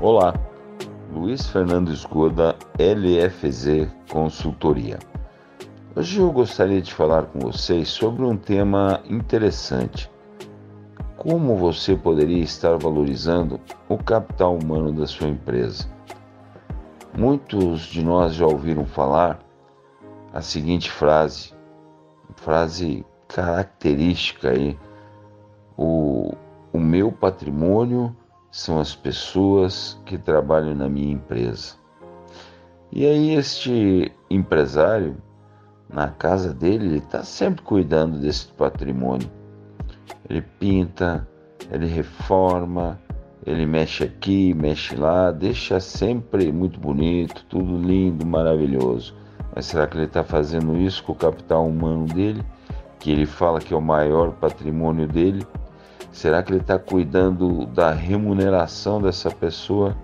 Olá, Luiz Fernando Esgoda, LFZ Consultoria. Hoje eu gostaria de falar com vocês sobre um tema interessante. Como você poderia estar valorizando o capital humano da sua empresa? Muitos de nós já ouviram falar a seguinte frase, frase característica aí, o, o meu patrimônio são as pessoas que trabalham na minha empresa. E aí este empresário, na casa dele, ele está sempre cuidando desse patrimônio. Ele pinta, ele reforma, ele mexe aqui, mexe lá, deixa sempre muito bonito, tudo lindo, maravilhoso. Mas será que ele está fazendo isso com o capital humano dele, que ele fala que é o maior patrimônio dele? Será que ele está cuidando da remuneração dessa pessoa?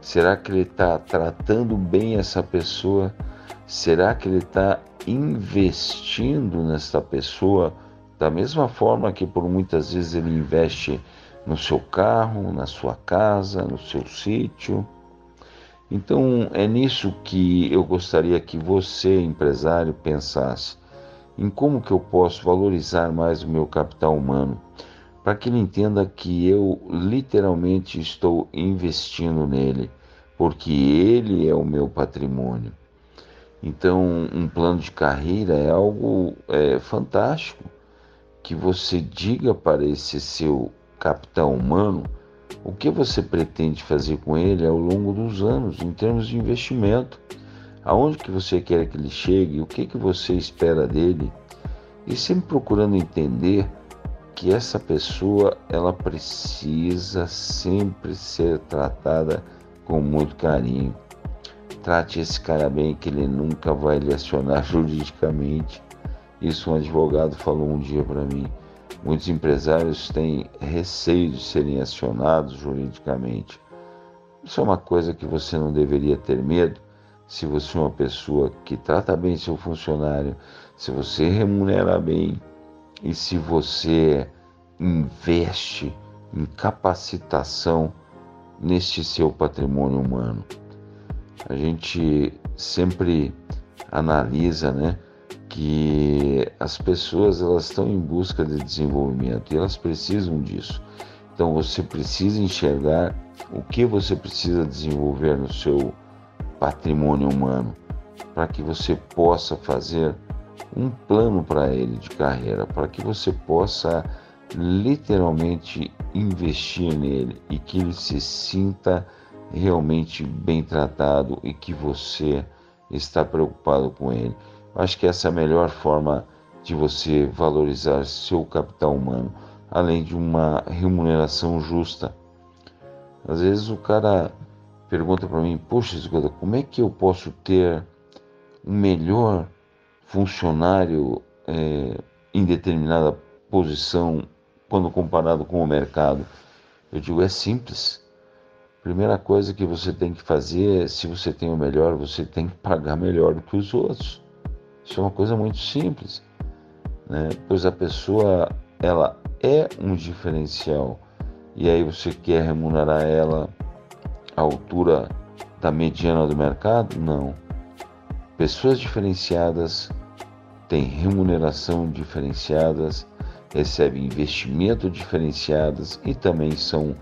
Será que ele está tratando bem essa pessoa? Será que ele está investindo nessa pessoa da mesma forma que por muitas vezes ele investe no seu carro, na sua casa, no seu sítio? Então é nisso que eu gostaria que você, empresário, pensasse em como que eu posso valorizar mais o meu capital humano para que ele entenda que eu literalmente estou investindo nele, porque ele é o meu patrimônio. Então, um plano de carreira é algo é, fantástico. Que você diga para esse seu capital humano o que você pretende fazer com ele ao longo dos anos, em termos de investimento, aonde que você quer que ele chegue, o que que você espera dele, e sempre procurando entender que essa pessoa ela precisa sempre ser tratada com muito carinho. Trate esse cara bem que ele nunca vai lhe acionar juridicamente. Isso um advogado falou um dia para mim. Muitos empresários têm receio de serem acionados juridicamente. Isso é uma coisa que você não deveria ter medo se você é uma pessoa que trata bem seu funcionário, se você remunera bem, e se você investe em capacitação neste seu patrimônio humano. A gente sempre analisa, né, que as pessoas elas estão em busca de desenvolvimento e elas precisam disso. Então você precisa enxergar o que você precisa desenvolver no seu patrimônio humano para que você possa fazer um plano para ele de carreira, para que você possa literalmente investir nele e que ele se sinta realmente bem tratado e que você está preocupado com ele. Acho que essa é a melhor forma de você valorizar seu capital humano, além de uma remuneração justa. Às vezes o cara pergunta para mim: Poxa, como é que eu posso ter um melhor funcionário é, em determinada posição quando comparado com o mercado? Eu digo: é simples. Primeira coisa que você tem que fazer é, se você tem o melhor, você tem que pagar melhor do que os outros. Isso é uma coisa muito simples, né? Pois a pessoa ela é um diferencial e aí você quer remunerar ela à altura da mediana do mercado? Não. Pessoas diferenciadas têm remuneração diferenciadas, recebem investimento diferenciadas e também são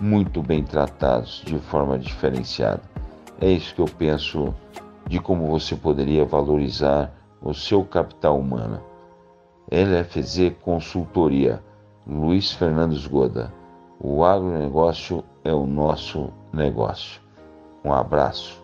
muito bem tratados de forma diferenciada. É isso que eu penso de como você poderia valorizar o seu capital humano. LFZ Consultoria, Luiz Fernando Goda. O agronegócio é o nosso negócio. Um abraço.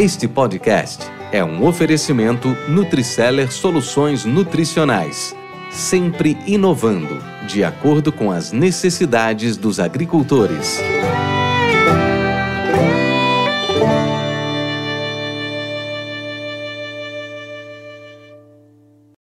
Este podcast é um oferecimento Nutriceller Soluções Nutricionais, sempre inovando, de acordo com as necessidades dos agricultores.